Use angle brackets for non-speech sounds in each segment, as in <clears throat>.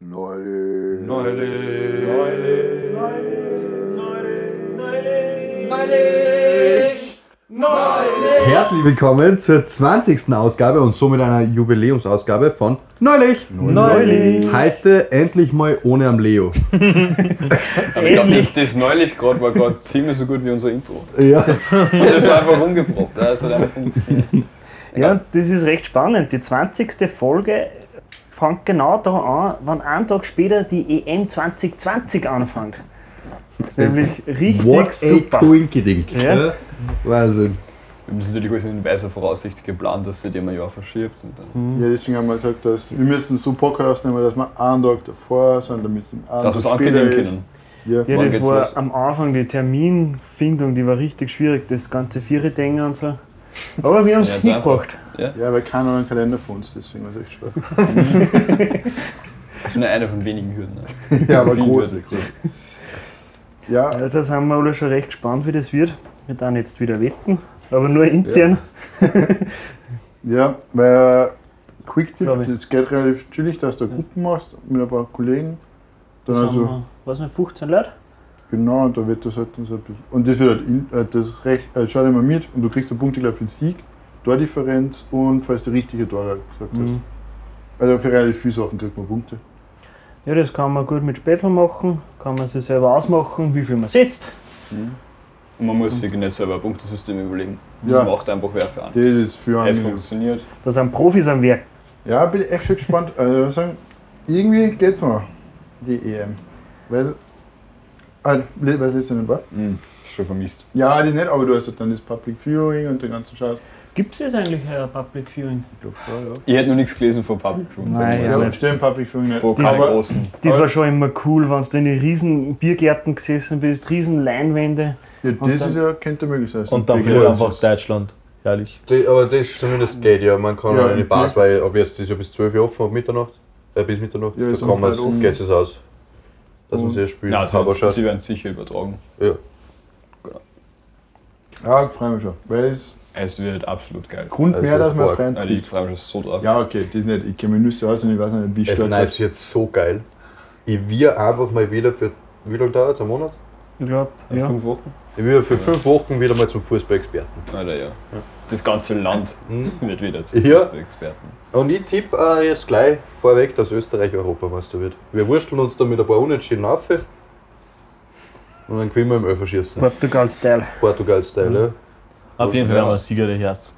Neulich. Neulich. Herzlich willkommen zur 20. Ausgabe und somit einer Jubiläumsausgabe von Neulich. Neulich. Heute endlich mal ohne am Leo. <laughs> Aber ich glaube, das, das neulich gerade war gerade ziemlich so gut wie unser Intro. Ja. Und das war einfach umgeprobt. Ja, das hat einfach funktioniert. Ja, und das ist recht spannend. Die 20. Folge fängt genau da an, wenn einen Tag später die EM 2020 anfängt. Das ist nämlich richtig What super. a Quinkydink. Ja. Wahnsinn. Wir haben das natürlich alles in weiser Voraussicht geplant, dass sich die immer ein Jahr verschiebt. Und dann, Ja, deswegen haben wir gesagt, dass wir müssen so Podcast nehmen, dass wir einen Tag davor sind, damit es einen dass wir es Tag später ankündigen ist. können. Ja. Ja, das war los? am Anfang die Terminfindung, die war richtig schwierig, das ganze Viere-Denken und so. Aber wir haben es Ja, ist hingebracht. Ja, weil keiner einen Kalender von uns, deswegen war es echt schwer. Das ist nur eine von wenigen Hürden. Ne? Ja, aber große. Große. Ja, Ja, da sind wir alle schon recht gespannt, wie das wird. Wir dann jetzt wieder wetten, aber nur intern. ja, weil Quick-Tipp, Glaub ich. das geht relativ chillig, dass du Gruppen machst mit ein paar Kollegen. Dann Da also, wir, was nicht, 15 Leute? genau, und da wird das halt dann so ein bisschen. Und das wird halt in, äh, das recht, äh, schau dir mal mit und du kriegst eine Punkte glaub, ich, für den Sieg, Tordifferenz und falls du richtige Tore gesagt hast. Mhm. Also für relativ viele Sachen kriegt man Punkte. Ja, das kann man gut mit Spätzle machen, kann man sich selber ausmachen, wie viel man setzt. Mhm. Und man muss sich nicht selber ein Punktesystem überlegen. Das Ja. macht einfach wer für Das einen. ist für Es einen. funktioniert. Da sind Profis am Werk. Ja, bin ich echt schon gespannt. Also, sagen, irgendwie geht's mir, die EM. Weil, ah, weil es letztes Jahr nicht war. Mhm. Schon vermisst. Ja, das nicht, aber du hast halt dann das Public Viewing und den ganzen Scheiß. Gibt es jetzt eigentlich ein Public Viewing? Ich glaube schon, ja. Ich hätte noch nichts gelesen von Public Room. Nein, wir ja, stimmt, Public Viewing nicht. Von Das war- großen. Das war schon immer cool, wenn du in die riesen Biergärten gesessen bist, riesen Leinwände. Ja, das dann- ist ja, könnte möglich sein. Und dann voll einfach Deutschland. Herrlich. Die, aber das zumindest geht ja. Man kann Ja, eine im Bars, weil ab jetzt ist ja bis 12 Uhr offen, ab Mitternacht. Äh, bis Mitternacht. Ja, da kann um man geht es aus. Dass man sehr spielt. Ja, sie, aber werden- schon. sie werden sicher übertragen. Ja. Ja, ich freue mich schon. Weil es Es wird absolut geil. Grund Also mehr, dass man freien Also ich freue mich schon so drauf. Ja, okay, das nicht. Ich kenne mich Nüsse aus und ich weiß nicht, wie Es stark nein, es wird so geil. Ich will einfach mal wieder für. Wie lange dauert es? Ein Monat? Ich glaube, In ja. fünf Wochen? Ich will für fünf Wochen wieder mal zum Fußballexperten. Alter, ja. Das ganze Land Mhm. <laughs> wird wieder zu Ja. Experten. Und ich tippe äh, jetzt gleich vorweg, dass Österreich Europameister wird. Wir wursteln uns da mit ein paar Unentschieden auf. Und dann gewinnen wir im Öfferschießen. Portugal-Style. Portugal-Style, Auf jeden Fall Ja. werden wir Sieger der Herz.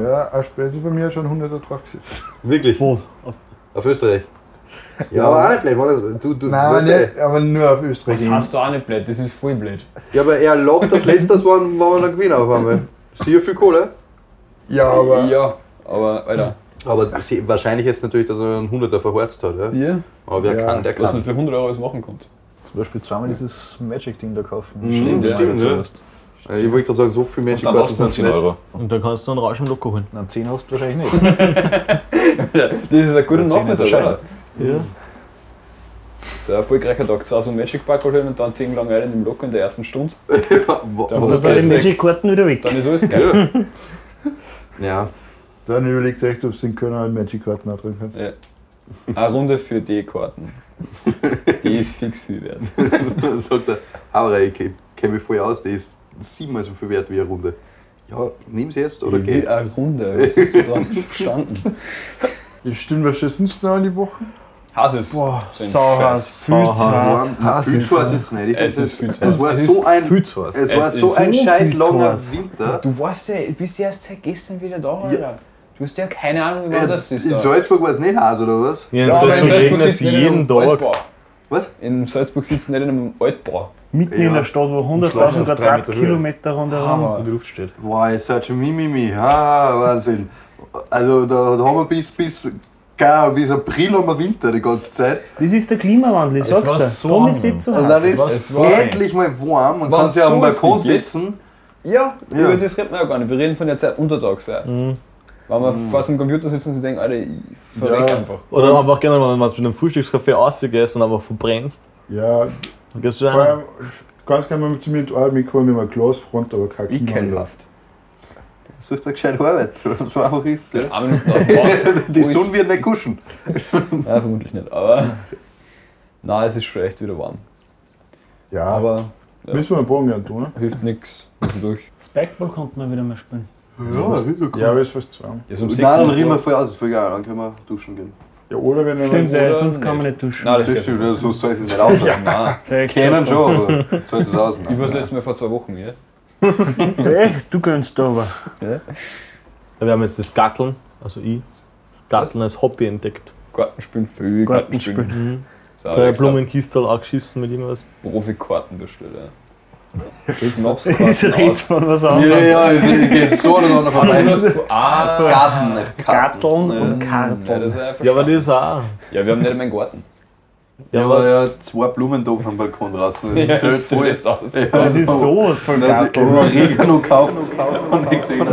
Ja, ein Späße von mir hat schon 100 drauf gesetzt. Wirklich? Wo? Auf Österreich? Ja, Ja. aber auch nicht blöd. warte, Du, du, Nein, nicht, aber nur auf Österreich. Das hast du auch nicht blöd, das ist voll blöd. Ja, aber er lacht das letztes, wann wir dann gewinnen auf einmal. Sicher viel Kohle. Ja, aber Ja, aber Alter. Aber wahrscheinlich jetzt natürlich, dass er einen 100er verhorzt hat. Ja? Ja. Aber wer Ja, kann, der Was man kann. für 100 Euro alles machen kommt. Zum Beispiel zweimal dieses Magic-Ding da kaufen. Mhm, Stimmt, ja. stimmt, ja. Ich wollte gerade sagen, so viel Magic Und dann hast du noch sind's 10 nicht. Euro. Und dann kannst du einen Rausch im Locker holen. Na, 10 hast du wahrscheinlich nicht. <laughs> Das ist ein guter Ja, 10 ist Nachmittag, oder? Ja. So ein erfolgreicher Tag. Zwei so Magic Pack holen und dann 10 lang rein im Locker in der ersten Stunde. <laughs> Ja, Dann was sind die. Magic-Karten wieder weg. Dann ist alles geil. Ja, <laughs> dann überlegt echt, ob du den Kölner halt Magic-Karten auch drin kannst. Ja. Eine Runde für die Karten. Die ist fix viel wert. dann sagt er, aber ich kenne mich voll aus, die ist siebenmal so viel wert wie eine Runde. Ja, nimm sie jetzt oder Wie geh. eine Runde. Was hast du dran <laughs> verstanden? Ja, stimmt, was steht sonst noch an die Woche? Hass es. Boah. Warm, viel zu heiß ist es nicht. Ich Es ist viel es, zu heiß. es war ist so ein, es war Es so ist ein scheiß langer. Winter. Du weißt ja, bist ja erst seit gestern wieder da, Alter. Du hast ja keine Ahnung, wie wann das ist. in da. Salzburg war es nicht heiß, oder was? Ja, in Ja, in Salzburg regnet es sitzen nicht in jeden einem Tag. Was? In Salzburg sitzen nicht in einem Altbau. Mitten Ja. in der Stadt, wo 100.000 schlafen auf drei Meter Quadratkilometer rundherum. In der Luft steht. Boah, jetzt seid schon Mimimi. Ah, Wahnsinn. Also da, da haben wir bis, bis, geil, bis April haben wir Winter die ganze Zeit. Das ist der Klimawandel, ich sag's dir. so Darum ist es so Und heiß. dann ist so endlich mal warm. Man kann sich auf dem so Balkon sitzen. Ja, Ja. über das reden wir ja gar nicht. Wir reden von der Zeit untertags. Ja. Mhm. Wenn wir fast am Computer sitzen und denken, Alter, ich verreck Ja. einfach. Oder einfach gerne, wenn du mit einem Frühstückscafé rausgehst und einfach verbrennst. Ja, Gehst du vor allem, ganz gerne mal zu mir in die Arbeit mitkommen mit einem Glasfront, aber kein Ekelhaft. Sucht eine gescheite Arbeit. So einfach ist ja. Nach. <laughs> Die Sonne wird nicht kuschen. Ja, vermutlich nicht. Aber nein, es ist schon echt wieder warm. Ja, Aber ja, müssen wir einen Bogen gern tun, ne? hilft nichts. durch. Spikeball kommt man wieder mal spielen. Ja, das ist so Ja, aber ist fast zwei. Ist um Nein, 6 dann Uhr. riechen wir voll aus, ist voll geil, dann können wir duschen gehen. Ja, oder wenn Stimmt, ja, sonst kann man nicht duschen. Nein, das, Das geht stimmt, nicht. ja, so soll es nicht aus. <laughs> Ja, Kennen schon, aber soll es aus. Ich war das letzte Mal vor zwei Wochen, ja? <laughs> Echt? Du gönnst da aber. Ja, wir haben jetzt das Gatteln, also ich, das Gatteln als Hobby entdeckt. Gartenspielen, viel Gartenspielen. Gartenspielen. So, Drei Blumenkistel angeschissen mit irgendwas. Profikarten bestellt, ja. Jetzt Ich rede von was Ja, anderem. ja, es geht so oder so noch vorbei. Ah, Garten, Karten. und ja, Karteln. ist Ja, aber das auch. Ja, wir haben nicht einmal einen Garten. Ja, aber ja, zwei Blumen da am Balkon draußen. Das Ja, zählt voll. zählt aus. Ja, Das ist sowas von Gatteln. immer Regen noch gekauft und nicht gesehen.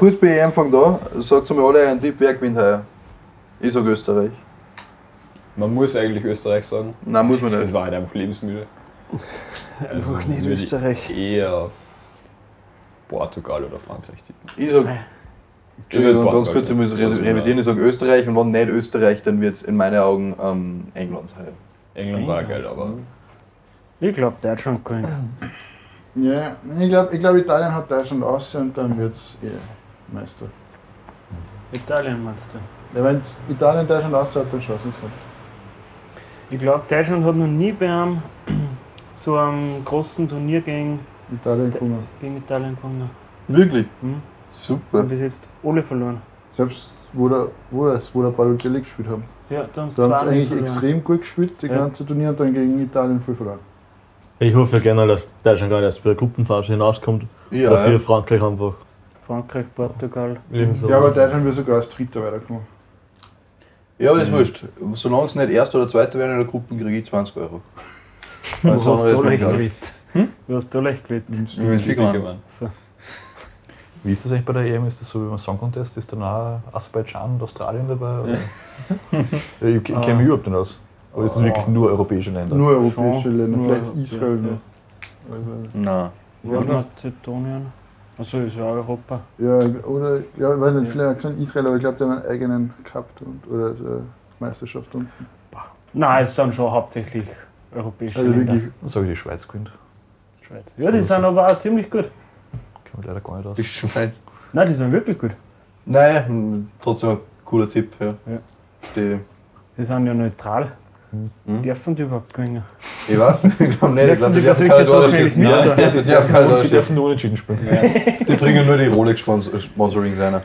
Dass es schwer ist. Ja, Fußball-EM fängt an. Sagt mir alle einen Tipp, wer gewinnt heuer? Ich sag Österreich. Man muss eigentlich Österreich sagen. Nein, muss man Das nicht. war halt <laughs> einfach lebensmüde. Einfach Also nicht würde ich Österreich. Eher Portugal oder Frankreich tippen. Ich sag, Entschuldigung, ganz kurz, ich muss revidieren. Ich sage Österreich und wenn nicht Österreich, dann wird es in meinen Augen ähm, England sein. England war England. geil, aber Ich glaube, Deutschland gewinnt. Ja, ich glaube, ich glaub, Italien hat Deutschland aus und dann wird es Meister. Italien meinst du? Ja, wenn Italien Deutschland aus hat, dann schaut es nicht. Ich glaube, Deutschland hat noch nie bei einem <clears throat> so einem großen Turnier gegen, Italien kommen. gegen Italien gewonnen. Wirklich? Hm? Super. Und bis jetzt alle verloren. Selbst wo der, wo das, wo der Balotelli gespielt haben. Ja, da haben sie Da haben sie eigentlich verloren. extrem gut gespielt, die Ja. ganze Turnier und dann gegen Italien viel verloren. Ich hoffe ja gerne, dass Deutschland gar nicht erst bei der Gruppenphase hinauskommt. Ja, Dafür ja. Frankreich einfach. Frankreich, Portugal. So. Ja, aber Deutschland wird sogar als Dritter weiterkommen. ja, aber das ist wurscht. Solange es nicht Erster oder Zweiter werden in der Gruppe, kriege ich 20 Euro. <laughs> Alles hast du leicht gewählt? Wo hast du leicht gewählt? Speaker, machen. Mann. So. Wie ist das eigentlich bei der EM? Ist das so wie beim Song Contest? Ist dann auch Aserbaidschan und Australien dabei? Ja, ich <laughs> kenne Ah. mich überhaupt nicht aus. Aber ist das wirklich nur europäische Länder? Nur europäische. Länder, Nur- vielleicht Israel ja. Also, Nein. Nordmazedonien. Achso, ist ja Europa. ja, oder, ja, ich weiß nicht, haben gesagt Israel, aber ich glaube, die haben einen eigenen gehabt und, oder so Meisterschaft unten. Nein, es sind schon hauptsächlich europäische Also Länder. wirklich, Dann sage ich die Schweiz gewinnt. Schweiz. Ja, die sind aber auch ziemlich gut. Mich leider gar nicht aus. Die Schweiz. Nein, die sind wirklich gut. Nein, hm, trotzdem ein cooler Tipp. Ja. Ja. Die, Die sind ja neutral. Hm. Dürfen die überhaupt gewinnen? ich weiß, ich glaube nicht. Ich glaube, die dürfen keine Sachen Rolle spielen. mit? Ja? Die dürfen keine Rolle Die spielen. dürfen nur unentschieden spielen. Die bringen nur die Rolex-Sponsoring sein.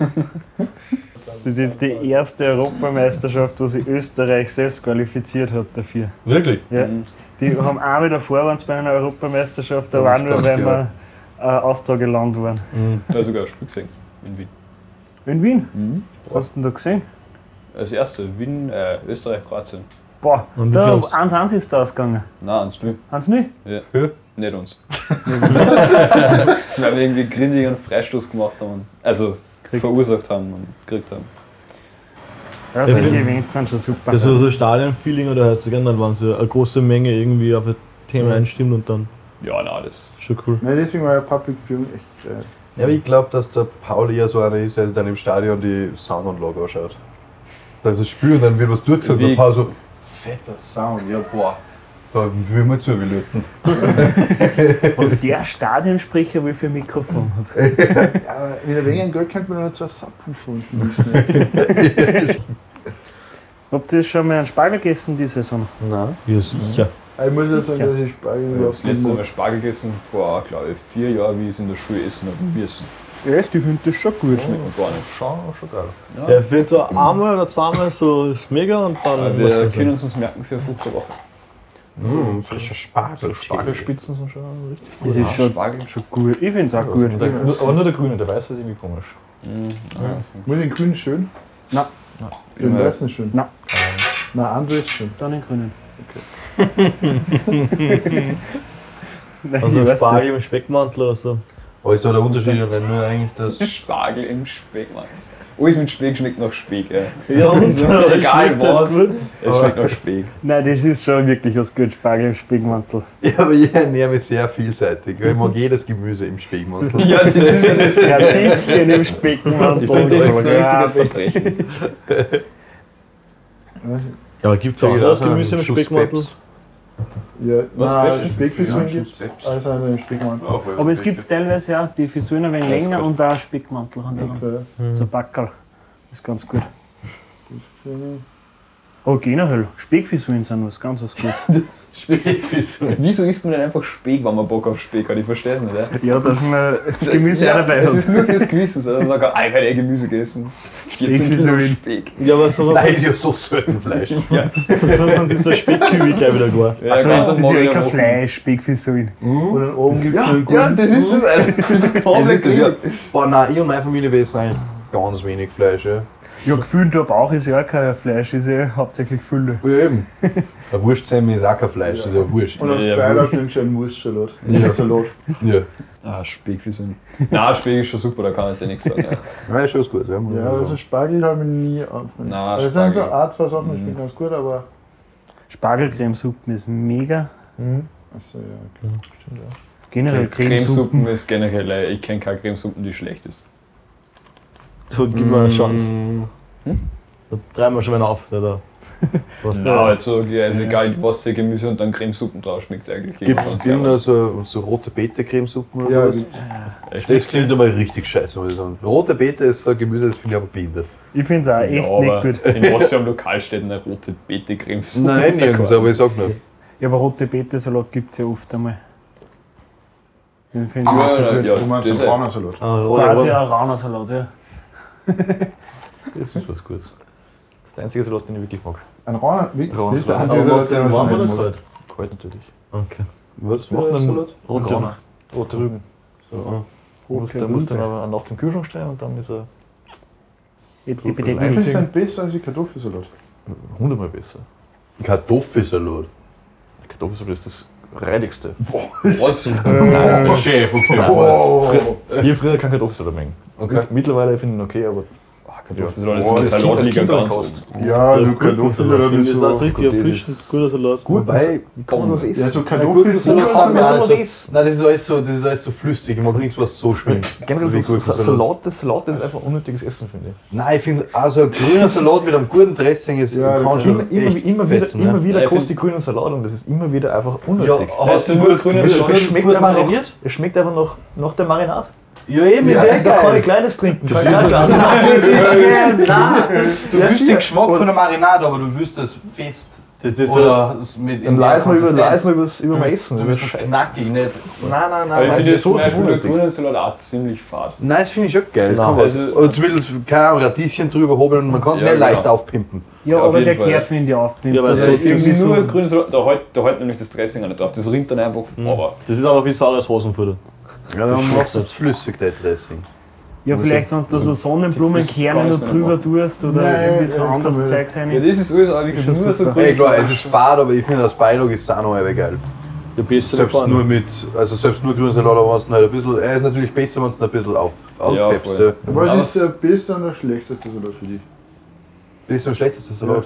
Das ist jetzt die erste Europameisterschaft, wo sich Österreich selbst qualifiziert hat dafür. Wirklich? Ja. Mhm. Die haben auch wieder vor uns bei einer Europameisterschaft, Ja, das nur, passt, weil ja. wir äh, Austrageland waren. Ich habe sogar ein Spiel gesehen in Wien. In Wien? Mhm. Was hast du denn da gesehen? Das erste, Wien, äh, Österreich, Kroatien. Boah, Und da kommt's? 1-1 ist da ausgegangen. Nein, ans Null. Hans nicht? Ja. Ja. Nicht uns. <laughs> Weil wir irgendwie grindig einen Freistoß gemacht haben. und- Also Kriegt. verursacht haben und gekriegt haben. Ja, solche Events sind schon super. Das ist so ein Stadion-Feeling oder hört sich an, dann, wenn so eine große Menge irgendwie auf ein Thema einstimmt und dann Ja, nein, das. ist schon cool. nein, deswegen war ja Public Viewing echt geil. Ja, aber ich glaube, dass der Paul eher so einer ist, der sich dann im Stadion die Soundanlage anschaut. Da ist das Spiel und dann wird was durchgesagt und der Paul so, fetter Sound, ja boah. Da will man zu wie löten. Was <laughs> der Stadionsprecher wie für ein Mikrofon hat. <laughs> Ja, aber mit ein wenig Geld könnte man noch zwei Subwoofer unten. <laughs> Habt ihr schon mal einen Spargel gegessen die Saison? Nein. Ja, sicher. Ich muss ja sagen, dass ich Spargel Ich habe überhaupt nicht Mal mag. Spargel gegessen vor, glaube ich, vier Jahren, wie ich es in der Schule essen habe müssen. Echt? Ich finde das schon gut. Mir gar nicht. Schon, schon geil. Ja, ich finde so einmal oder zweimal so ist mega und dann. Muss wir können uns das merken für eine Woche. Mmh, frischer Spargel. Spargelspitzen sind schon richtig. Das ist schon, Spargel. schon gut. Ich finde es auch gut. Der, nur, aber nur der Grüne, der Weiße ist irgendwie komisch. Muss den grünen schön? Nein. Den Ja. weißen schön? Nein. Nein, andere ist schön. Dann den grünen. <laughs> <laughs> Nein, Also Spargel im Speckmantel oder so. Aber ist da der Unterschied nicht nur eigentlich das. <laughs> Spargel im Speck, Mann. Alles mit Speck schmeckt nach Speck, ja. Ja, und <laughs> So, egal was, es schmeckt nach Speck. Nein, das ist schon wirklich was gut. Spargel im Speckmantel. Ja, aber ich ernähre mich sehr vielseitig. Ich mag jedes Gemüse im Speckmantel. <laughs> Ja, das ist ja das Radieschen im Speckmantel. Ich finde, das ist ein Ja, richtiges Verbrechen. Ja, aber gibt es auch anderes Gemüse im Speckmantel? Ja, Was nein? Speckfissuren Ja, gibt es. Also einen Speckmantel. Aber es gibt teilweise ja, die Frisuren ein wenig Ja, länger und auch Speckmantel haben die dann. Okay. So Backerl. Das ist ganz gut. Oh, generell, Speckfrisuren sind was ganz was Gutes. <laughs> Speckfissuren. Wieso isst man denn einfach Speck, wenn man Bock auf Speck hat? Ich verstehe es nicht. Ja? Ja, dass man <laughs> das Gemüse ja, auch dabei Das hat. ist nur fürs Gewissen. So. Sagt er, ah, ich werde eh Gemüse gegessen. Speckfrisuren. Speck. Ja, aber so Nein, ist ja so selten Fleisch. <laughs> sonst ist der Speckkübel gleich wieder gar. Ja, Ah, da ist dann das ist ja eh kein Fleisch, Speckfrisuren. Und dann oben gibt es Ja, guten. das ist es. Das ist komplett Das ja, boah, nein, ich und meine Familie wir essen eigentlich ganz wenig Fleisch. Ja, Ja, gefühlt <laughs> der Bauch ist ja auch kein Fleisch, ist ja hauptsächlich Fülle. ja eben. Ein Wurstsemmel ist auch kein Fleisch, das ist ja Wurst. Und als Ja, nimmst du einen Wurstsalat. Ja. Salat. Ja, Ah, Speck, wieso nicht? <laughs> Nein, Speck ist schon super, da kann man jetzt eh nichts sagen. Ja. ja ist schon gut. Ja, Ja, also. Spargel habe ich nie angefangen. Nein, Also es sind so ein, zwei Sachen, die Mhm. ganz gut, aber. Spargelcremesuppen ist mega. Achso, ja, okay. Generell Cremesuppen Cremesuppen. ist generell, ich kenne keine Cremesuppen, die schlecht ist. Du, gib mir eine Chance. Mm, Da treiben wir schon wieder auf. <laughs> Da. Was Ja, das also, ja, also egal was für Gemüse und dann Cremesuppen drauf schmeckt eigentlich. Gibt es irgendeine so, so rote Beete-Cremesuppen oder Ja, sowas? gibt's. Echt? Das klingt aber richtig scheiße, muss ich sagen. Rote Beete ist so ein Gemüse, das finde ich aber behindert. Ich finde es auch echt ja, nicht gut. In was für einem Lokal steht eine rote Beete-Cremesuppe? Nein, nirgends, aber ich sag nur. Ja, aber rote Beete-Salat gibt es ja oft einmal. Den finde ich Ja, nicht so ja, gut. ja. Du meinst das einen ist- Braunersalat. Ah, Quasi ein Raunersalat, ja. <laughs> Das ist was Gutes. Das ist der einzige Salat, den ich wirklich mag. Ein Rauner? Wie? Rauner Das ist der Salat. einzige Salat, den nicht mag. kalt? Kalt natürlich. Okay. Was Machen ein Salat? Rote. Rote Rüben. So, ah. Muss, der muss dann aber nach dem Kühlschrank stellen und dann ist er Ich es dann besser als die Kartoffelsalat. hundertmal besser. Kartoffelsalat. Kartoffelsalat ist das Reidigste. Was? Oh, Chef, okay. Oh. Ich habe früher keinen Kartoffelsalat mengen. Okay. Mittlerweile finde ich ihn okay, aber Kartoffelsalat ist ein ganz Kost. oben. Ja, also Kartoffelsalat ist ich das so. richtig ist- guter Salat. Wobei, Kann man das essen? Ja, so Kartoffelsalat kann man so also, essen. Nein, das ist alles so, das ist alles so flüssig. Ich mag nichts, was so schön Generell so. Salat, das Salat ist einfach unnötiges Essen, finde ich. Nein, ich finde, also ein grüner <laughs> Salat mit einem guten Dressing ist, Ja, kann das schon Immer, immer, wieder, fetzen, immer ne? wieder kostet grünen Salat und das ist immer wieder einfach Ja, unnötig. hast du gut, grünen gut, Salat? gut, es schmeckt gut einfach mariniert? noch, es schmeckt einfach noch, nach der Marinade. Ja, eben, ja, Da kann ich kleines trinken. Das kann ist ich Nein, das ist geil. Nein, du willst den Geschmack von der Marinade, aber du willst das fest. Das, das Oder es mit leisen wir über, wir übers, über Essen. Du das knackig, nicht. Nein, nein, nein. Aber ich finde das jetzt ist zum so Beispiel der unnötig. grüne Salat auch ziemlich fad. Nein, das finde ich schon geil. Das Nein, was. also- Oder zumindest, keine Ahnung, Radieschen drüber hobeln und man kann Ja, nicht leicht genau. aufpimpen. Ja, aber der kehrt, finde ich, aufnimmt. Ja, aber so- irgendwie so. nur grüne Salat, da hält, nämlich das Dressing auch nicht drauf. Das rinnt dann einfach, aber das ist aber wie saures Hosenfutter. Ja, dann machst du das flüssig, das Dressing. Ja, vielleicht, wenn du da so Sonnenblumenkerne Das noch drüber tust oder Nein, irgendwie so ja, anderes Zeug ja, rein. das ist alles auch wirklich nur so super. grüne Ey, klar, Salat. es ist fad, aber ich finde, als Beilage ist es auch noch einmal geil. Der beste Selbst nur mit, also selbst nur grünen Salat, aber wenn es halt ein bisschen, er ist natürlich besser, wenn es ein bisschen auf, aufpeppst. Ja, Was ist der beste und der schlechteste Salat für dich? das ist so ein schlechtester Salat.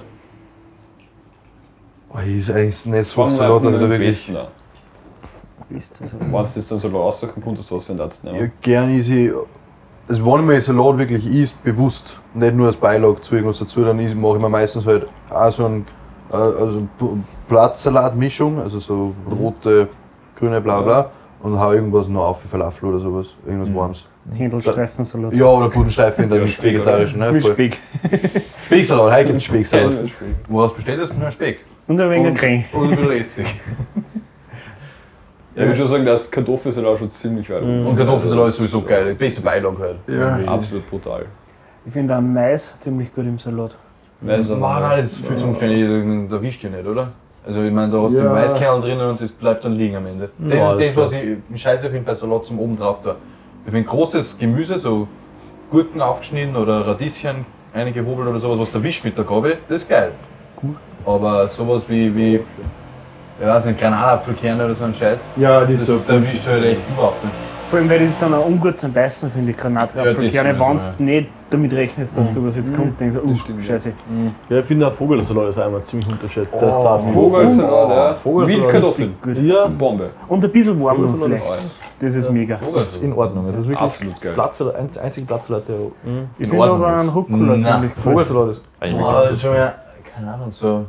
Oh, ist eigentlich nicht so Salat, also wirklich. Besten an. Ist das so. Wenn du jetzt den Salat aussuchen konntest, was für einen Arzt Ja, nehmen. gern easy. Also wenn ich mir Salat wirklich isst, bewusst, nicht nur als Beilage zu irgendwas dazu, dann mache ich mir meistens halt auch so ein äh, also Blattsalat-Mischung, also so rote, grüne, bla bla, und hau irgendwas noch auf wie Falafel oder sowas, irgendwas Mhm. Warmes. Händelstreifensalat. Ja, oder Pudenstreifen in der Ja, nicht Speck, vegetarischen. Ne? Mit. Speck. <laughs> Specksalat, heute gibt es Specksalat. Ja, Wo hast du bestellt? Das nur Speck. Und ein wenig Und- Creme. Und ein bisschen Essig. <laughs> ich würde schon sagen, dass Kartoffelsalat schon ziemlich weit oben Und Kartoffelsalat ist sowieso geil. Beste Beilage halt. Ja. Absolut brutal. Ich finde auch Mais ziemlich gut im Salat. Weißt du, Mann, nein, das ist viel zu umständlich, da erwischt ihr nicht, oder? Also ich meine, da hast du Ja. den Maiskernel drinnen und das bleibt dann liegen am Ende. Das Ja, ist das das, was ich scheiße finde bei Salat zum oben drauf da. Ich finde großes Gemüse, so Gurken aufgeschnitten oder Radieschen eingehobelt oder sowas, was du erwischt mit der Gabel, das ist geil. Aber sowas wie, wie ich weiß nicht, Granatapfelkerne oder so ein Scheiß, Ja, die das, ist so. da erwischt du halt echt überhaupt nicht. Vor allem, weil das dann auch ungut zum Beißen, finde ich, Ja, Granatapfelkerne. das wenn du nicht damit rechnest, dass sowas jetzt kommt, denkst du, Das uh, stimmt, ja. scheiße. Ja, ich finde auch Vogelsalat ist einmal ziemlich unterschätzt. Oh. Vogelsalat, ja. Vogelsalat Wildskartoffeln. Gut. Ja, Bombe. Und ein bisschen warm vielleicht. Das ist mega. ist in Ordnung. Das ist wirklich Absolut geil. Platzsalat, ein, einziger Platzsalat, der Ich in finde aber einen Rucola ziemlich cool. Vogelsalat ist eigentlich Boah, das schon mehr, keine Ahnung, so.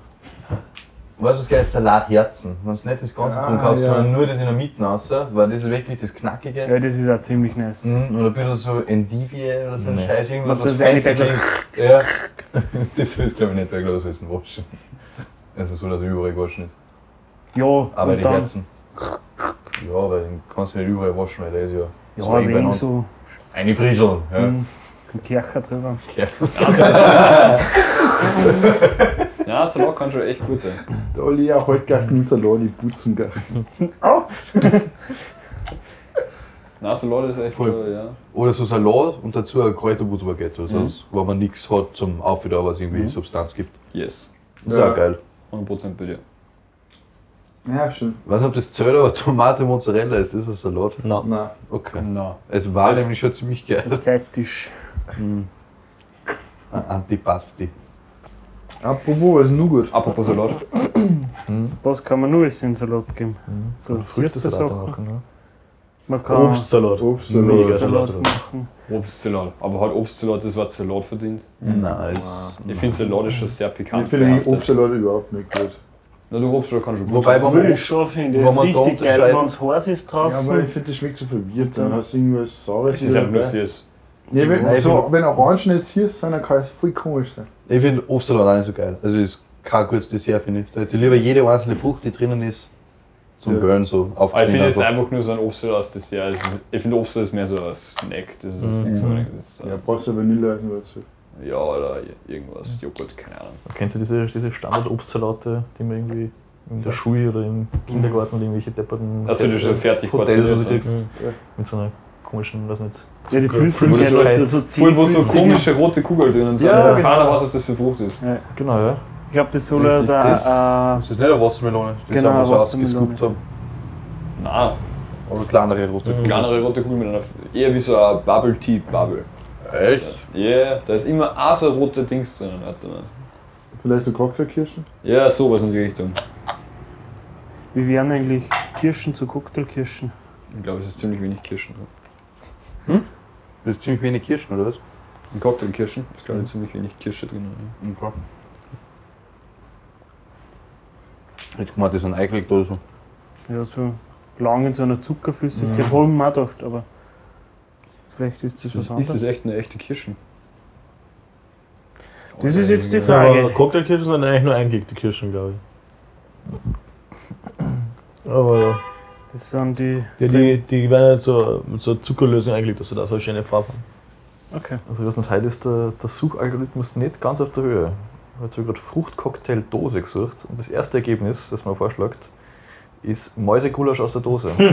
Weißt du, was geil ist? Salatherzen. Wenn du nicht das Ganze Ah, drum kaufst, ja. sondern nur das in der Mitte raus, weil das ist wirklich das Knackige. Ja, das ist auch ziemlich nice. Mhm, oder ein bisschen so Endivie oder so ein Nee. Scheiß, irgendwas. Was Besser- ist. Ja. <laughs> Das ist, glaube ich, nicht der Glas, was ein Waschen. Also so, dass er überall waschen ist. Ja, Aber und die dann, Herzen. Ja, aber den kannst du nicht überall waschen, weil der ist ja. ja, so ein wenig so Eine Bridgeln. Ja. ein Kercher drüber. Ja, Salat kann schon echt gut sein. Der Olli auch heute gleich den Salat, die putzen gleich. <laughs> Na, Salat ist echt Voll. ja. Oder so Salat und dazu ein Kräuterbutterbaguette, also Mhm. das, wo man nichts hat zum Aufwieder, was irgendwie Mhm. Substanz gibt. Yes. Das ist Ja. auch geil. 100% bei dir. Ja, schon. Ich weiß nicht, ob das zählt, aber Tomate Mozzarella ist das ein Salat? Nein. Nein. Okay. Na. Es war Das- nämlich schon ziemlich geil. Seitisch. Ein <laughs> Antipasti. Apropos, ist nur gut? Apropos Salat. Was kann man nur alles in Salat geben? So süße Sachen. machen. Ja. Man kann Obstsalat. Obstsalat. Mega Salat Salat. machen. Obstsalat. Aber hat Obstsalat das Wort Salat verdient? Nice. Ich finde Salat ist schon sehr pikant. Ich finde. Obstsalat überhaupt nicht gut. Na, du Obstsalat kann schon gut Wobei, wenn man Würde ich Obst, schon finden. wenn Das ist richtig geil, wenn es heiß ist Ja, aber draußen. ich finde, das schmeckt so verwirrt. Dann hast du irgendwas Saures. Es ist einfach nur dabei. süß. Nee, wenn, Nein, ich so, wenn Orangen nicht süß sind, dann kann es voll komisch sein. Ich finde Obstsalat auch nicht so geil. Also ist kein gutes Dessert, finde ich. Da hätte ich lieber jede einzelne Frucht, die drinnen ist, zum Ja. Burn so Aber ich aufgeschnitten. finde, es ist einfach. nur so ein Obstsalat als Dessert. Es ist, ich finde, Obstsalat ist mehr so ein Snack. Das ist Mhm. nichts so Ja, brauchst du Vanille dazu. ja, oder irgendwas. Joghurt, keine Ahnung. Kennst du diese, diese Standard-Obstsalate, die man irgendwie in der Schule oder im Kindergarten oder irgendwelche depperten Also, die schon fertig Hotels oder so kriegst? Mit so einer komischen, weiß nicht. Ja, die Zucker- Flüssigkeit, Zucker- was da so zehn Voll, wo so komische ist. rote Kugeln drinnen sind. Ja, Ja, genau. Keiner weiß, was das für Frucht ist. Genau, ja. Ich glaube, das soll ja da. Das ist nicht eine Wassermelone. Das ist Genau, so eine Wassermelone ausgescoopt haben. Nein, Aber kleinere rote Mhm. kleinere rote Kugel mit einer. eher wie so ein Bubble Tea Bubble. Echt? Ja, yeah, da ist immer auch so rote Dings drinnen. Warte mal. Vielleicht eine Cocktailkirschen? Ja, sowas in die Richtung. Wie wären eigentlich Kirschen zu Cocktailkirschen? Ich glaube, es ist ziemlich wenig Kirschen drin. Das ist ziemlich wenig Kirschen, oder was? In Cocktailkirschen ist, glaube ich, ziemlich wenig Kirsche drin. Ja. Okay. Jetzt guck mal, das ist ein eingelegt oder so. Ja, so lang in so einer Zuckerflüssigkeit. Mhm. Haben wir auch gedacht, aber vielleicht ist das was Ist, ist anderes. das echt eine echte Kirschen? Das ist jetzt die Aber Frage. Cocktailkirschen sind eigentlich nur eingelegte Kirschen, glaube ich. <clears throat> Aber ja. Das sind die. Die, die, die werden halt so mit so Zuckerlösung eingelegt, dass sie da so eine schöne Farbe haben. Okay. Also weiß nicht, heute ist der, der Suchalgorithmus nicht ganz auf der Höhe. Ich habe gerade Fruchtcocktail-Dose gesucht und das erste Ergebnis, das man vorschlägt, ist Mäusegulasch aus der Dose. <laughs> Ja,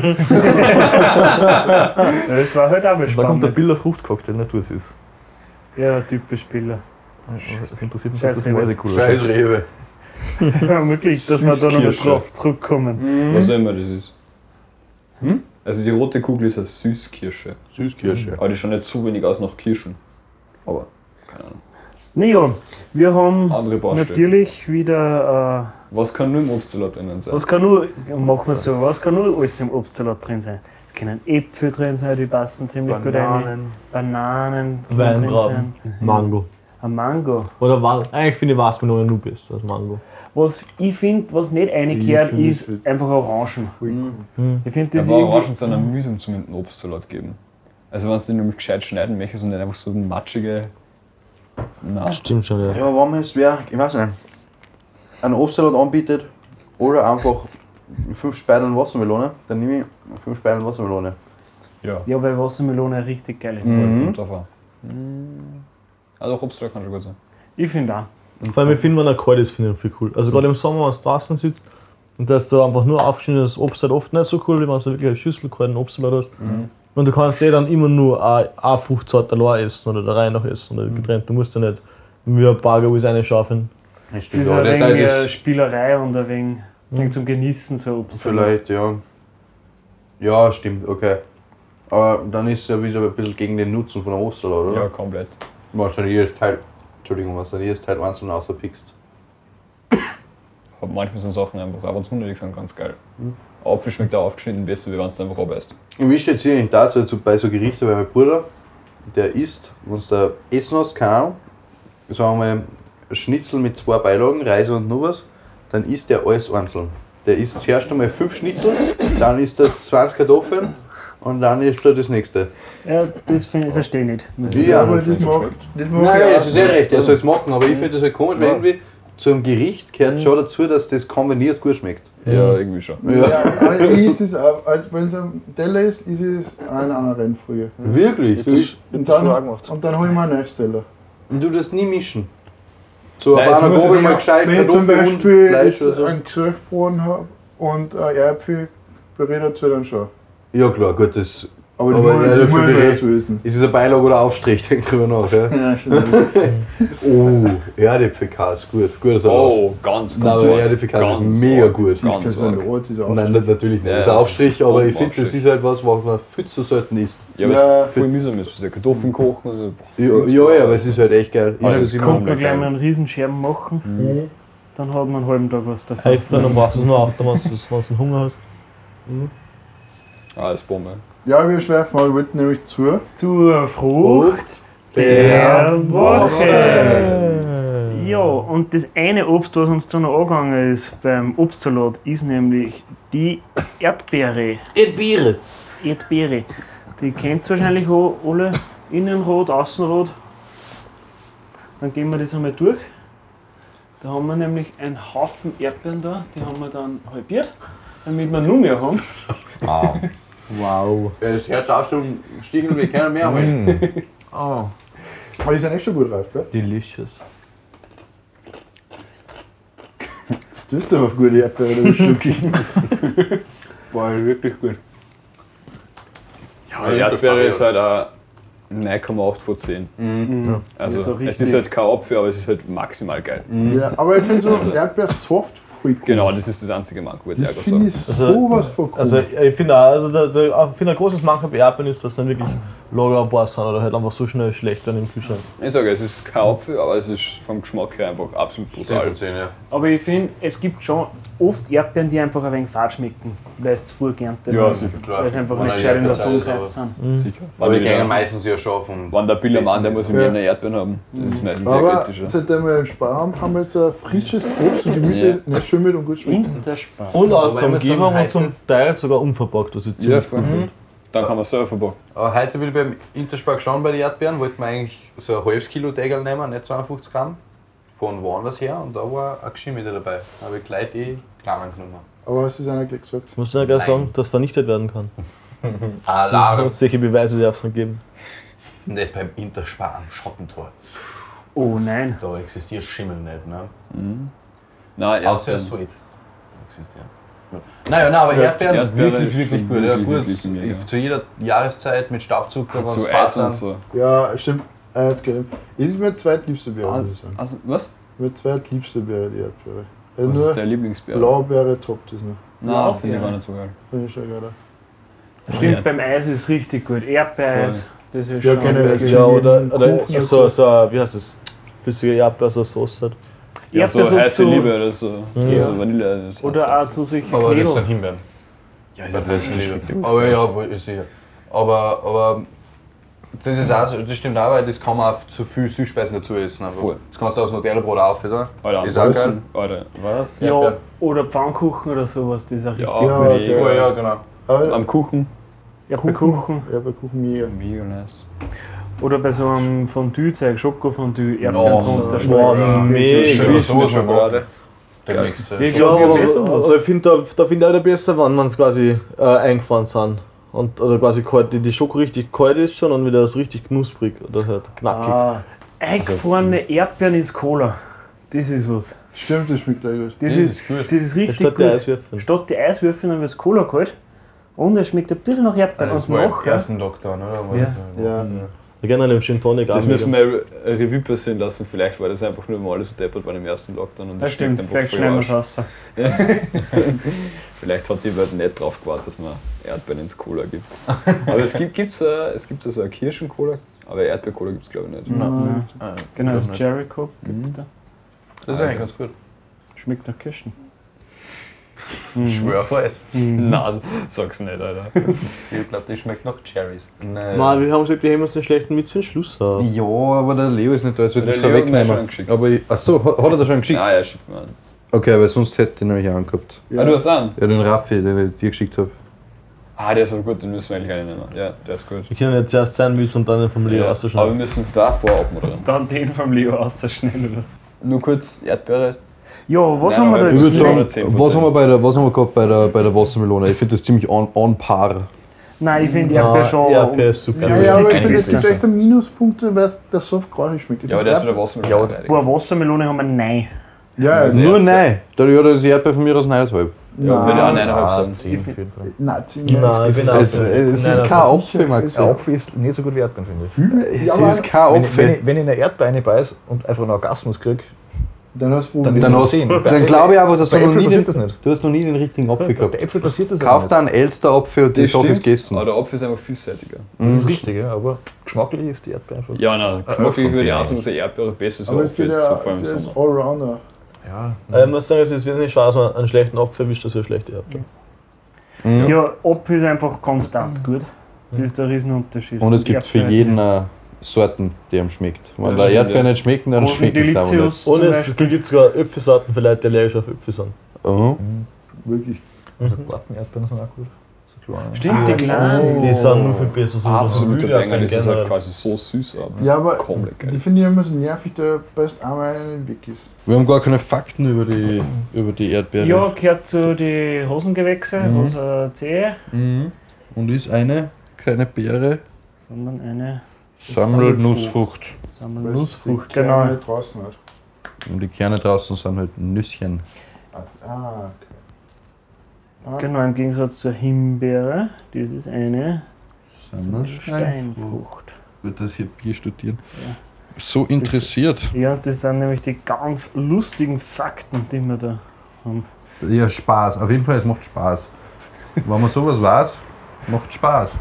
das war halt auch mal Und dann kommt der spannend. Biller Fruchtcocktail, natursüß. Ja, typisch Spieler. Das interessiert mich, Scheiß dass das Rewe. Mäusegulasch Scheiß ist. Rewe. <laughs> Ja, wirklich, dass wir da nochmal drauf zurückkommen. Was auch immer das ist. Also die rote Kugel ist eine Süßkirsche. Süßkirsche. Aber die schaut nicht so wenig aus nach Kirschen. Aber, keine Ahnung. Naja, wir haben natürlich wieder. Was kann nur im Obstsalat drinnen Äh, sein? was kann nur, machen wir so, was kann nur alles im Obstsalat drin sein? Es können Äpfel drin sein, die passen ziemlich gut rein. Bananen drin Weintrauben. sein. Mango. Ein Mango. Oder wa- eigentlich finde ich Wassermelone nur besser als Mango. Was ich finde, was nicht reingehört, ist einfach Orangen. Ich finde das Aber irgendwie. Orangen sind ein mühsam zum in den Obstsalat geben. Also wenn du den nämlich gescheit schneiden möchtest und nicht einfach so matschige... Nein. Stimmt schon, ja. Ja, aber wenn man jetzt wer, ich weiß nicht, einen Obstsalat anbietet oder einfach fünf Speideln Wassermelone, dann nehme ich fünf Speideln Wassermelone. Ja. Ja, weil Wassermelone richtig geil ist. Mhm. Drauf an. Also auch Obstsalat kann schon gut sein. Ich finde auch. Vor allem, ich finde, wenn er kalt ist, finde ich viel cool. Also gerade im Sommer, wenn du draußen sitzt Und da ist so einfach nur aufgeschnittenes Obst halt oft nicht so cool, wie man so wirklich eine Schüssel keinen Obstsalat hast. Mhm. Und du kannst eh dann immer nur eine eine Fruchtsorte allein essen oder der Reihe nach essen oder getrennt. Du musst ja nicht wie ein Burger alles reinschaufeln. Das ist ein der wenig ist Spielerei und ein wenig, ein wenig zum Genießen so Obst. vielleicht, ja. Ja, stimmt, okay. Aber dann ist es ja wieder ein bisschen gegen den Nutzen von einem Obstsalat, oder? Ja, komplett. Machst dann jedes Teil, Entschuldigung, was dann jedes Teil einzeln außerpickst. Aber manchmal sind Sachen einfach ab und zu die sind ganz geil. Apfel schmeckt auch aufgeschnitten besser, wie wenn du einfach abbeißt. Und wie steht es hier dazu, also bei so Gerichten, weil mein Bruder, der isst, wenn du da Essen hast, keine Ahnung, sagen wir mal Schnitzel mit zwei Beilagen, Reis und noch was, dann isst der alles einzeln. Der isst zuerst einmal fünf Schnitzel, dann isst er 20 Kartoffeln und dann isst er das nächste. Ja, das ich verstehe ich nicht. muss ich Wie Ja, aber das macht, das macht Nein, ja das ist eh recht, er soll es machen, aber ich finde das halt komisch, weil irgendwie zum Gericht gehört schon dazu, dass das kombiniert gut schmeckt. Ja, irgendwie schon. Ja, aber ich ist es auch, wenn es am Teller ist, ist es eine andere Reihenfolge. Wirklich? Du, Und dann, gemacht. und dann hole ich mir einen neuen Teller. du das nie mischen. So Nein, auf es einer muss Gabel es mal ja- gescheit Wenn ich zum und Beispiel Fleisch jetzt oder so. einen Gesäuftbraten habe und ein Erdbeerpüree dazu, dann schon. Ja klar, gut, das Aber, Aber ja, die dafür muss ich berät- das wissen. ist es ein Beilage oder Aufstrich, <laughs> denk drüber nach. Ja. Ja, stimmt. <laughs> Oh, Erdäpfelkas, ist gut. Guter Salat. Oh, ganz, Nein, ganz aber arg. Erdäpfelkas Ganz ist mega gut. Das Ganz rot ist. Nein, natürlich nicht. Ja, das ist ein das Aufstrich, ist aber ich finde, das ist halt was, was man viel zu selten isst. Ja, aber Ja. es ist voll mühsam ist. So Kartoffeln kochen. Also, Ja, ja, ja, aber es ist halt echt geil. Also das kommt- man gleich mal einen Riesenscherben machen, dann hat man einen halben Tag was davon. Echt, dann brauchst du es nur auf, wenn du wenn du Hunger hast. Alles Bombe. Ja, wir schweifen mal, wollten nämlich zu. Zur Frucht der Woche. Ja, und das eine Obst, was uns da noch angegangen ist beim Obstsalat, ist nämlich die Erdbeere. Erdbeere. Erdbeere. Die kennt wahrscheinlich auch alle. Innenrot, Außenrot. Dann gehen wir das einmal durch. Da haben wir nämlich einen Haufen Erdbeeren da. Die haben wir dann halbiert, damit wir nur mehr haben. Wow. Ja, das Herz aufstellen, Stichel, wir kennen mehr. Mm. <laughs> Oh. Aber die sind echt schon gut reif, gell? Delicious. Du bist aber auf gute Erdbeere, das Stücki. War wirklich gut. Ja, Erdbeere ist halt auch 9,8 von 10. Mhm. Also, So es richtig. ist halt kein Apfel, aber es ist halt maximal geil. Ja, aber ich finde so Erdbeersoft voll cool. Genau, das ist das einzige Manko, würde ich finde sagen. ich Also, sowas von cool. Also ich finde auch, also der, der, ich finde ein großes Manko bei Erdbeeren ist, dass dann wirklich lagerbar sind oder halt einfach so schnell schlecht werden im Kühlschrank. Ich sage, es ist kein Apfel, aber es ist vom Geschmack her einfach absolut 10 brutal. von 10, ja. Aber ich finde, es gibt schon oft Erdbeeren, die einfach ein wenig fad schmecken, weil es zu früh geerntet Ja, klar. Weil sie einfach Wenn nicht gescheit in der Sonne aber- sind. Sicher. Aber die Wenn gehen der- meistens ja schon vom. Wenn der Billermann, der muss Ja. Eine Erdbeeren haben. Das ist meistens sehr aber kritischer. seitdem wir einen Spar haben, haben wir jetzt ein frisches Obst und Gemüse, Ja. nicht schön mit und gut schmeckt. Und. Und aus der Umgebung und zum Teil sogar unverpackt, was ich Ja, ziemlich voll. Dann kann man selber verpacken. Aber heute will ich beim Interspar schauen bei den Erdbeeren, wollten wir eigentlich so ein halbes Kilo Tegel nehmen, nicht 52 Gramm. Von woanders her und da war ein Geschimmel dabei. Da habe ich gleich die kleinen genommen. Aber was ist einer gleich gesagt? Ich muss ja gleich sagen, dass vernichtet werden kann. <laughs> Alarm! Solche Beweise darf es nicht geben. Nicht beim Interspar am Schottentor. Oh nein. Da existiert Schimmel nicht, ne? Nein, Außer Sweet. Existiert. Ja. Naja, nein, aber Erdbeeren Erdbeere wirklich, ist wirklich gut. Ja, gut zu jeder Jahreszeit mit Staubzucker, Zu was Eis und Fasern. so. Ja, stimmt. Eiscreme. Ist mir zweitliebste Beere, muss ich sagen. Also, was? Mir zweitliebste Beere, die Erdbeere. Ja, Was ist der Lieblingsbär? Blaubeere toppt das noch. Nein, finde ich gar nicht so geil. Finde ich schon geil. Stimmt, Ja. beim Eis ist es richtig gut. Erdbeereis, das ist Ja, schon Ja, oder, oder so, so. so, wie heißt das? Flüssige Erdbeer, so Sauce hat. Ja, so heiße Liebe oder so. Ja. So Vanille. das Oder auch zu solchen Aber das Knödel. sind Himbeeren. Ja, ist ja. Aber ja, wohl, ist sicher. Aber, aber das ist auch so, das stimmt auch, weil das kann man auch zu viel Süßspeisen dazu essen. Einfach. Voll. Das kannst du aus Nutella-Brot aufessen. Alter, Ist auch geil. Alter, was? Ja, Erdbeeren. oder Pfannkuchen oder sowas, das ist auch richtig Ja, gut. okay. Voll, ja, genau. Aber Am Kuchen. Erdbeerkuchen. Erdbeerkuchen mega. Mega nice. Oder bei so einem Fondue-Zeug, Schokofondue, Erdbeeren Oh, drunter ja. schmelzen. Boah, Das mega. ist Schön. schon- gerade. Ja. Ich So. glaub, wir aber, haben ich finde, da, da finde ich auch besser, wenn man es quasi äh, eingefahren sind. Und, oder quasi kalt, die, die Schoko richtig kalt ist schon und wieder so richtig knusprig oder halt knackig. Ah, Eingefrorene Erdbeeren ins Cola. Das ist was. Stimmt, das schmeckt auch gut. Das, Das ist, gut. das ist richtig Statt die gut. Eiswürfel. Statt die Eiswürfel, dann wird es Cola kalt. Und es schmeckt ein bisschen nach Erdbeeren. Das und nachher, ersten Lockdown, oder? Ja. das, Ja. Generell im Gin Tonic Das müssen wir eine Revue passieren lassen. Vielleicht war das einfach nur, weil alle so deppert waren im ersten Lockdown. Und das schmeckt stimmt, vielleicht schneiden wir es raus. <laughs> Vielleicht hat die Welt nicht drauf gewartet, dass man Erdbeeren ins Cola gibt. Aber es gibt, gibt's, äh, es gibt also eine Kirschen-Cola, aber Erdbeer-Cola gibt es glaube ich nicht. Nein. Ah, Genau, das Coke gibt es Mhm. da. Das ist eigentlich ganz gut. Schmeckt nach Kirschen. Ich schwöre auf alles. Mhm. Nein, sag's nicht, Alter. Ich glaube, die schmeckt nach Cherries. Nein. Mann, wir haben gesagt, wir heben uns den schlechten Witz für den Schluss haben. Ja, aber der Leo ist nicht da, wird Der das Leo hat vorwegnehmen. schon geschickt. Aber ich, achso, hat, hat er das schon geschickt? Ja, ja, schickt mir an. Okay, weil sonst hätte ich ihn nämlich angehabt. Ah, du hast an? Ja, den Raffi, den ich dir geschickt habe. Ah, der ist aber gut, den müssen wir eigentlich alle nehmen. Ja, der ist gut. Wir können jetzt zuerst sein Witz und dann den vom Leo Ja, aber wir müssen davor abmoderieren. Dann den vom Leo auszuschneiden oder was? Nur kurz, Erdbeere. Ja, was Nein, haben wir da jetzt? würde sagen, 10%. was haben wir, bei der, was haben wir gehabt bei der, bei der Wassermelone? Ich finde das ziemlich on, on par. Nein, ich finde Erdbeer schon. Erdbeer ist super. Ja, ja, aber ich finde, das ist echt ein Minuspunkt, weil es- der Soft gar nicht schmeckt. Ich Ja, aber der ist bei der Wassermelone. Ja, Ja, Boah, Wassermelone haben wir nein. Ja, also, Sehr Nur nein. Da ja, das Erdbeer von mir aus 9,5. ja, würde ich auch nein, eineinhalb sagen. 10 Ich auf find- jeden Fall. nein, ziemlich Nein, ich bin auch. Es, es Nein, ist nein, kein. Apfel, Max. Ein Apfel ist nicht so gut wie Erdbeeren, finde ich. Es Ja, ist kein Wenn, ich- wenn, Apfel. ich, wenn ich eine Erdbeere reinbeiß und einfach einen Orgasmus kriege, Dann hast du dann Dann hast- 10. <laughs> Dann glaube ich einfach, dass du bei noch, nie den, das nicht. du hast noch nie den richtigen Apfel Bei gehabt. Äpfeln passiert das Kauf da einen Elster-Apfel und die Sache ist gegessen. Aber der Apfel ist einfach vielseitiger. nicht. Das ist richtig, ja, aber geschmacklich ist die Erdbeere einfach. Ja, nein, geschmacklich würde ich auch sagen, dass eine Erdbeere besser ist, Aber es Apfel vor allem im der ist Sommer. Allrounder. Ja, Äh, Ich muss sagen, es ist wesentlich schwer, dass man einen schlechten Apfel erwischt, als eine schlechte Erdbeer. Mhm. Ja, Apfel ist einfach konstant gut. Das ist der Riesenunterschied. Und es gibt für Erdbeere- jeden äh, Sorten, die ihm schmeckt. Wenn Ja, der Erdbeer ja. nicht schmeckt, dann schmeckt es nicht. Delicious Und es gibt sogar Äpfelsorten für Leute, die allergisch auf Äpfel sind. Mhm. Wirklich. also Gartenerdbeeren sind auch gut. Stimmt, die kleinen. Die sind nur viel besser. So Absoluter so Banger, das ist halt quasi so süß, aber Ja, aber die finde ich immer so nervig, da passt einmal einen weg ist. Wir haben gar keine Fakten über die, über die Erdbeere. Ja, gehört zu den Hosengewächse, Mhm. rosa Zehe, Mhm. Und ist eine keine Beere, sondern eine Sammelnussfrucht. Sammelnussfrucht. Die Genau. Kerne draußen hat. Und die Kerne draußen sind halt Nüsschen. Ah, okay. Ah, Genau, im Gegensatz zur Himbeere. Das ist eine Steinfrucht. Wird das hier Bier studieren? Ja. So interessiert. Ja, das sind nämlich die ganz lustigen Fakten, die wir da haben. Ja, Spaß. Auf jeden Fall, es macht Spaß. Wenn man sowas weiß, macht Spaß.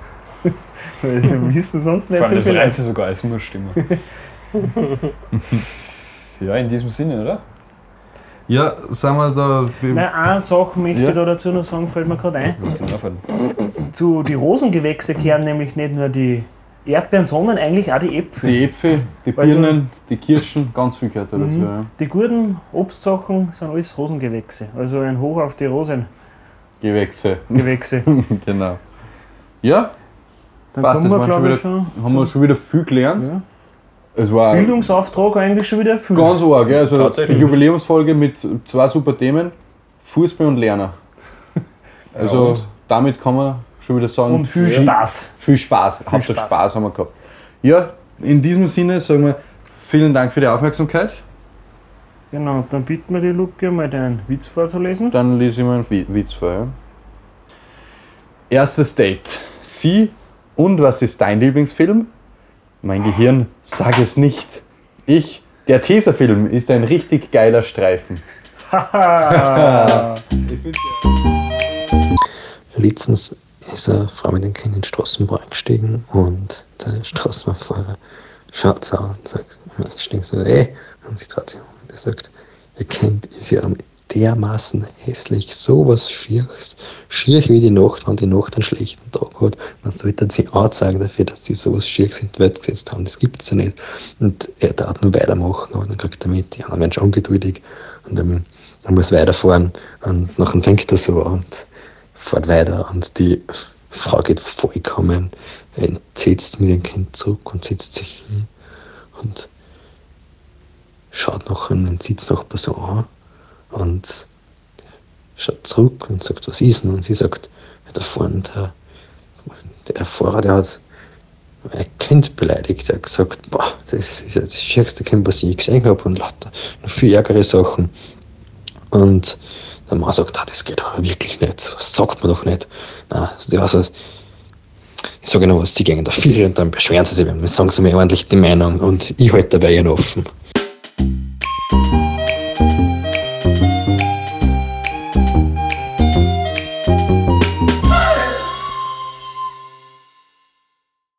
Weil sie wissen sonst Vor nicht allem so das viel. reimt sich sogar, es muss stimmen. <laughs> ja, in diesem Sinne, oder? Ja, sind wir da. Nein, eine Sache möchte Ja. ich da dazu noch sagen, fällt mir gerade ein. Zu die Rosengewächse kehren nämlich nicht nur die Erdbeeren, sondern eigentlich auch die Äpfel. Die Äpfel, die Also- Birnen, die Kirschen, ganz viel gehört da dazu. Mhm. Ja. Die guten Obstsachen sind alles Rosengewächse. Also ein Hoch auf die Rosengewächse. Gewächse, <laughs> genau. Ja, Dann Passt, kommen wir, glaube ich, schon. haben wir schon wieder viel gelernt. Ja. Es war Bildungsauftrag eigentlich schon wieder erfüllt. ganz arg. Ja. Also die Jubiläumsfolge mit zwei super Themen: Fußball und Lerner. <laughs> Also und? damit kann man schon wieder sagen: Und viel ja, Spaß. Viel Spaß. Viel Hauptsache Spaß. Spaß. haben wir gehabt. Ja, in diesem Sinne sagen wir vielen Dank für die Aufmerksamkeit. Genau, dann bitten wir die Luke mal deinen Witz vorzulesen. Dann lese ich mal einen Wi- Witz vor. Ja. Erstes Date. Sie und was ist dein Lieblingsfilm? Mein Gehirn, sag es nicht. Ich, der Tesafilm ist ein richtig geiler Streifen. <laughs> Letztens ist eine Frau mit dem Kind in den Straßenbahn eingestiegen und der Straßenbahnfahrer schaut sie an und sagt, eingestiegen so, ey, und sie dreht sich um und er sagt, ihr Kind ist ja dermaßen hässlich, sowas Schieres, schier wie die Nacht, wenn die Nacht einen schlechten Tag hat, dann sollte sie anzeigen dafür, dass sie sowas Schieres in die Welt gesetzt haben, das gibt's ja nicht. Und er darf nur weitermachen, aber dann kriegt er mit, die anderen werden schon ungeduldig. Und ähm, er muss weiterfahren und nachher fängt er so und fährt weiter und die Frau geht vollkommen entsetzt mit ihrem Kind zurück und setzt sich hin und schaut nachher und sieht es noch so an und schaut zurück und sagt, was ist denn? Und sie sagt, da vorne, der, der Fahrer, der hat ein Kind beleidigt. Er hat gesagt, boah, das ist das schärfste Kind, was ich gesehen habe und lauter noch viel ärgere Sachen. Und der Mann sagt, ah, das geht aber wirklich nicht, das sagt man doch nicht. Ja, also, ich sage ihnen was, sie gehen da viel und dann beschweren sie sich, dann sagen sie mir ordentlich die Meinung und ich halte dabei ihren offen.